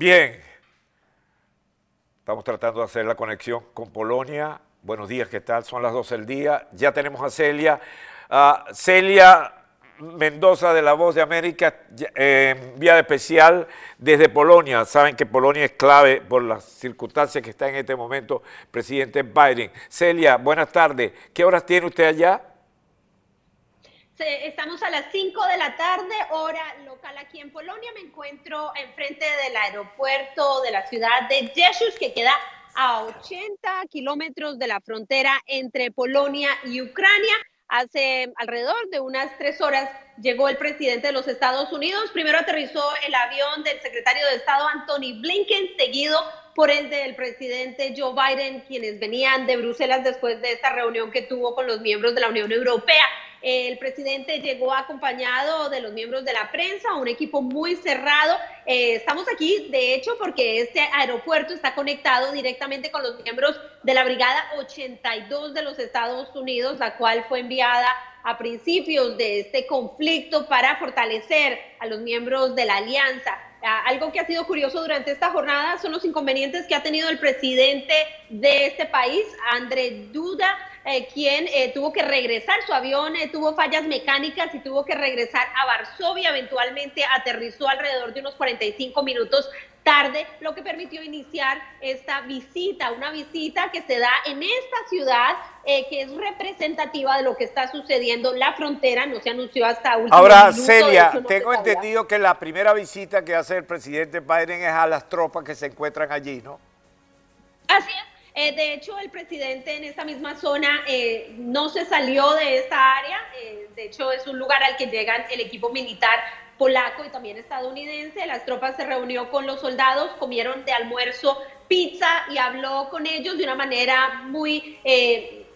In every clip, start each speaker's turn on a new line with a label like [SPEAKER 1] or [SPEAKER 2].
[SPEAKER 1] Bien. Estamos tratando de hacer la conexión con Polonia. Buenos días, ¿qué tal? Son las 12 del día. Ya tenemos a Celia. Celia Mendoza de La Voz de América, eh, vía especial desde Polonia. Saben que Polonia es clave por las circunstancias que está en este momento presidente Biden. Celia, buenas tardes. ¿Qué horas tiene usted allá?
[SPEAKER 2] Estamos a las 5 de la tarde, hora local aquí en Polonia. Me encuentro enfrente del aeropuerto de la ciudad de Jesús, que queda a 80 kilómetros de la frontera entre Polonia y Ucrania. Hace alrededor de unas tres horas llegó el presidente de los Estados Unidos. Primero aterrizó el avión del secretario de Estado Anthony Blinken, seguido por el del presidente Joe Biden, quienes venían de Bruselas después de esta reunión que tuvo con los miembros de la Unión Europea. El presidente llegó acompañado de los miembros de la prensa, un equipo muy cerrado. Eh, estamos aquí, de hecho, porque este aeropuerto está conectado directamente con los miembros de la Brigada 82 de los Estados Unidos, la cual fue enviada a principios de este conflicto para fortalecer a los miembros de la alianza. Ah, algo que ha sido curioso durante esta jornada son los inconvenientes que ha tenido el presidente de este país, André Duda, eh, quien eh, tuvo que regresar, su avión eh, tuvo fallas mecánicas y tuvo que regresar a Varsovia, eventualmente aterrizó alrededor de unos 45 minutos tarde, lo que permitió iniciar esta visita, una visita que se da en esta ciudad, que es representativa de lo que está sucediendo. La frontera no se anunció hasta último
[SPEAKER 1] Ahora, Celia, tengo entendido que la primera visita que hace el presidente Biden es a las tropas que se encuentran allí, ¿no?
[SPEAKER 2] Así es. Eh, de hecho, el presidente en esta misma zona eh, no se salió de esta área. Eh, de hecho, es un lugar al que llegan el equipo militar polaco y también estadounidense. Las tropas se reunió con los soldados, comieron de almuerzo pizza y habló con ellos de una manera muy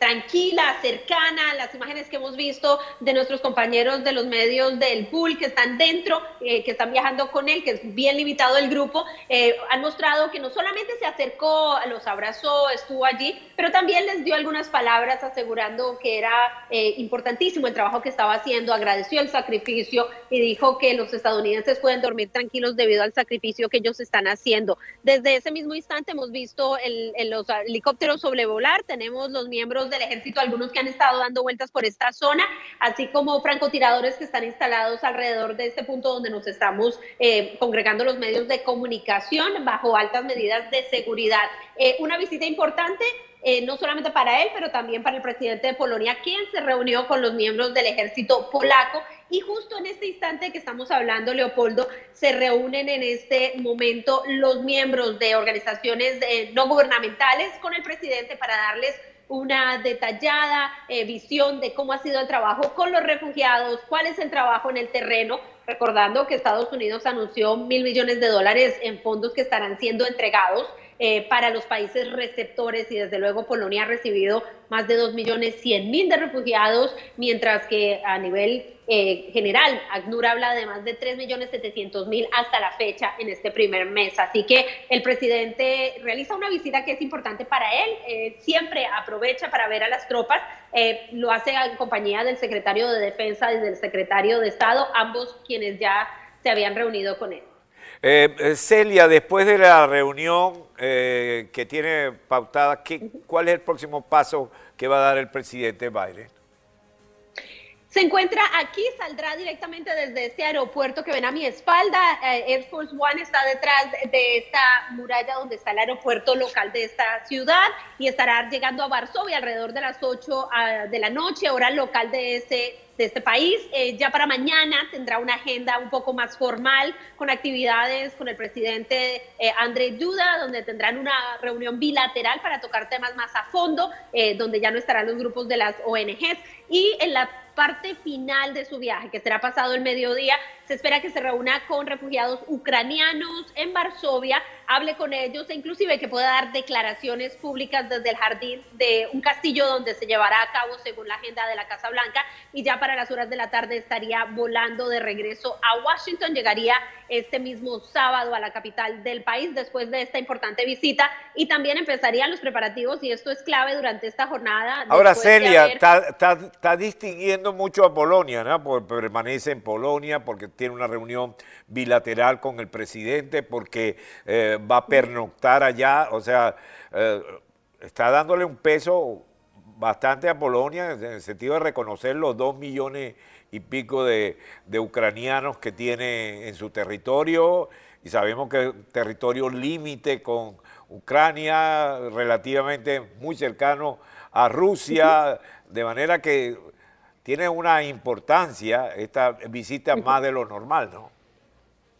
[SPEAKER 2] tranquila, cercana, las imágenes que hemos visto de nuestros compañeros de los medios del pool que están dentro, eh, que están viajando con él, que es bien limitado el grupo, eh, han mostrado que no solamente se acercó, los abrazó, estuvo allí, pero también les dio algunas palabras asegurando que era eh, importantísimo el trabajo que estaba haciendo, agradeció el sacrificio y dijo que los estadounidenses pueden dormir tranquilos debido al sacrificio que ellos están haciendo. Desde ese mismo instante hemos visto los helicópteros sobrevolar, tenemos los miembros del ejército, algunos que han estado dando vueltas por esta zona, así como francotiradores que están instalados alrededor de este punto donde nos estamos eh, congregando los medios de comunicación bajo altas medidas de seguridad. Eh, una visita importante eh, no solamente para él, pero también para el presidente de Polonia, quien se reunió con los miembros del ejército polaco. Y justo en este instante que estamos hablando, Leopoldo, se reúnen en este momento los miembros de organizaciones no gubernamentales con el presidente para darles una detallada eh, visión de cómo ha sido el trabajo con los refugiados, cuál es el trabajo en el terreno, recordando que Estados Unidos anunció mil millones de dólares en fondos que estarán siendo entregados eh, para los países receptores y desde luego Polonia ha recibido más de 2 millones 100 mil de refugiados, mientras que a nivel eh, general, ACNUR habla de más de 3 millones 700 mil hasta la fecha en este primer mes. Así que el presidente realiza una visita que es importante para él, siempre aprovecha para ver a las tropas, eh, lo hace en compañía del secretario de Defensa y del secretario de Estado, ambos quienes ya se habían reunido con él.
[SPEAKER 1] Eh, eh, Celia, después de la reunión eh, que tiene pautada, ¿qué, ¿cuál es el próximo paso que va a dar el presidente Biden?
[SPEAKER 2] Se encuentra aquí, saldrá directamente desde este aeropuerto que ven a mi espalda. Air Force One está detrás de esta muralla donde está el aeropuerto local de esta ciudad y estará llegando a Varsovia alrededor de las 8 ah, de la noche, hora local de ese de este país. Eh, ya para mañana tendrá una agenda un poco más formal con actividades con el presidente eh, André Duda, donde tendrán una reunión bilateral para tocar temas más a fondo, eh, donde ya no estarán los grupos de las ONGs. Y en la parte final de su viaje, que será pasado el mediodía, se espera que se reúna con refugiados ucranianos en Varsovia, hable con ellos e inclusive que pueda dar declaraciones públicas desde el jardín de un castillo donde se llevará a cabo según la agenda de la Casa Blanca y ya para las horas de la tarde estaría volando de regreso a Washington, llegaría este mismo sábado a la capital del país después de esta importante visita y también empezarían los preparativos y esto es clave durante esta jornada.
[SPEAKER 1] Ahora Celia, está distinguiendo mucho a Polonia, ¿no? Porque permanece en Polonia, porque tiene una reunión bilateral con el presidente, porque eh, va a pernoctar allá, o sea, eh, está dándole un peso bastante a Polonia en el sentido de reconocer los dos millones y pico de, de ucranianos que tiene en su territorio, y sabemos que es territorio límite con Ucrania, relativamente muy cercano a Rusia, de manera que tiene una importancia esta visita más de lo normal, ¿no?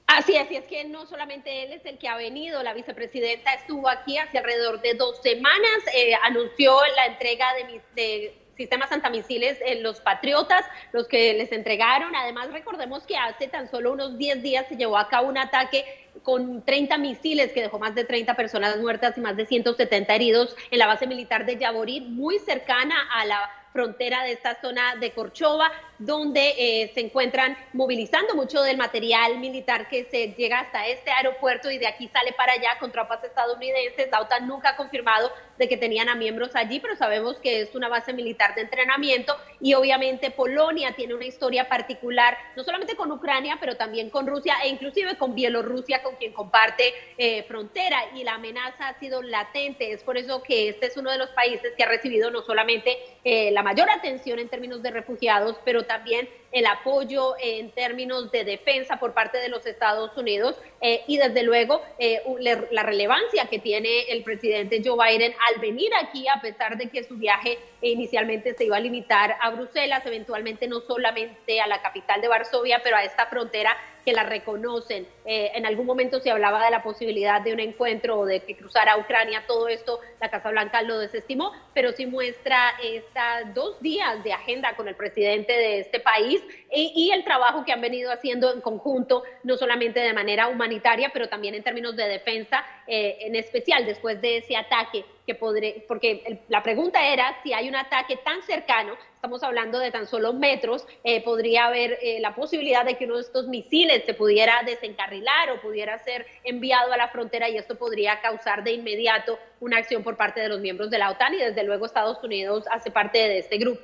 [SPEAKER 2] Así es, y es que no solamente él es el que ha venido, la vicepresidenta estuvo aquí hace alrededor de dos semanas, eh, anunció la entrega de, de sistemas antimisiles en los patriotas, los que les entregaron. Además, recordemos que hace tan solo unos 10 días se llevó a cabo un ataque con 30 misiles que dejó más de 30 personas muertas y más de 170 heridos en la base militar de Yaborit, muy cercana a la frontera de esta zona de Corchova, donde eh, se encuentran movilizando mucho del material militar que se llega hasta este aeropuerto y de aquí sale para allá con tropas estadounidenses. La OTAN nunca ha confirmado de que tenían a miembros allí, pero sabemos que es una base militar de entrenamiento y obviamente Polonia tiene una historia particular, no solamente con Ucrania, pero también con Rusia e inclusive con Bielorrusia, con quien comparte eh, frontera y la amenaza ha sido latente. Es por eso que este es uno de los países que ha recibido no solamente eh, la mayor atención en términos de refugiados, pero también el apoyo en términos de defensa por parte de los Estados Unidos eh, y desde luego eh, la relevancia que tiene el presidente Joe Biden al venir aquí, a pesar de que su viaje inicialmente se iba a limitar a Bruselas, eventualmente no solamente a la capital de Varsovia, pero a esta frontera que la reconocen. Eh, en algún momento se hablaba de la posibilidad de un encuentro o de que cruzara Ucrania, todo esto la Casa Blanca lo desestimó, pero sí muestra estas dos días de agenda con el presidente de este país y, el trabajo que han venido haciendo en conjunto, no solamente de manera humanitaria, pero también en términos de defensa, eh, en especial después de ese ataque que podré, porque la pregunta era si hay un ataque tan cercano, estamos hablando de tan solo metros, eh, podría haber eh, la posibilidad de que uno de estos misiles se pudiera desencarrilar o pudiera ser enviado a la frontera y esto podría causar de inmediato una acción por parte de los miembros de la OTAN y desde luego Estados Unidos hace parte de este grupo.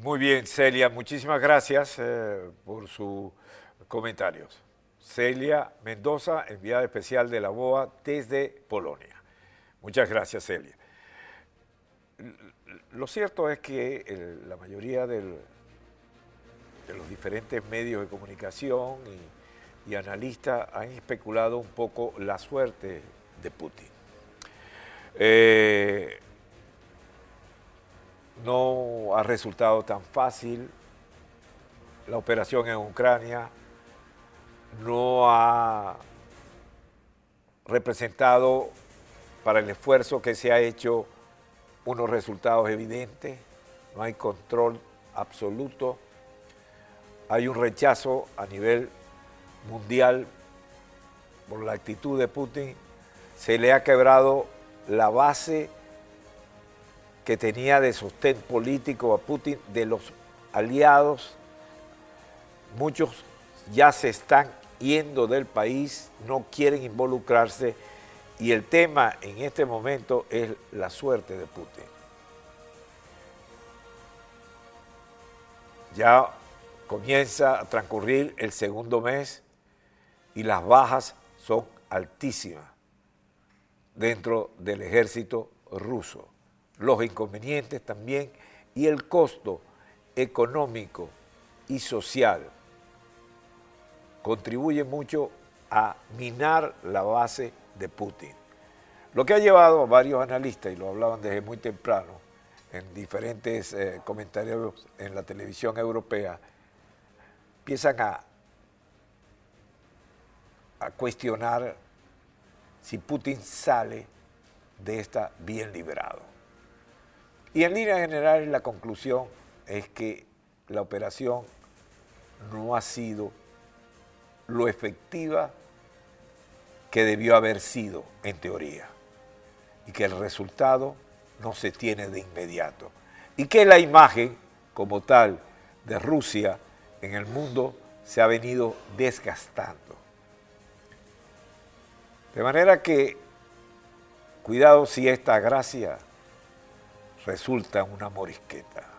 [SPEAKER 1] Muy bien, Celia, muchísimas gracias eh, por sus comentarios. Celia Mendoza, enviada especial de la BOA desde Polonia. Muchas gracias, Celia. Lo cierto es que la mayoría de los diferentes medios de comunicación y, analistas han especulado un poco la suerte de Putin. Eh, no ha resultado tan fácil la operación en Ucrania, no ha representado para el esfuerzo que se ha hecho unos resultados evidentes, no hay control absoluto, hay un rechazo a nivel mundial por la actitud de Putin, se le ha quebrado la base que tenía de sostén político a Putin de los aliados. Muchos ya se están yendo del país, no quieren involucrarse y el tema en este momento es la suerte de Putin. Ya comienza a transcurrir el segundo mes y las bajas son altísimas dentro del ejército ruso los inconvenientes también y el costo económico y social contribuye mucho a minar la base de Putin. Lo que ha llevado a varios analistas, y lo hablaban desde muy temprano, en diferentes eh, comentarios en la televisión europea, empiezan a, a cuestionar si Putin sale de esta bien liberado. Y en línea general la conclusión es que la operación no ha sido lo efectiva que debió haber sido en teoría y que el resultado no se tiene de inmediato y que la imagen como tal de Rusia en el mundo se ha venido desgastando. De manera que cuidado si esta gracia resulta una morisqueta.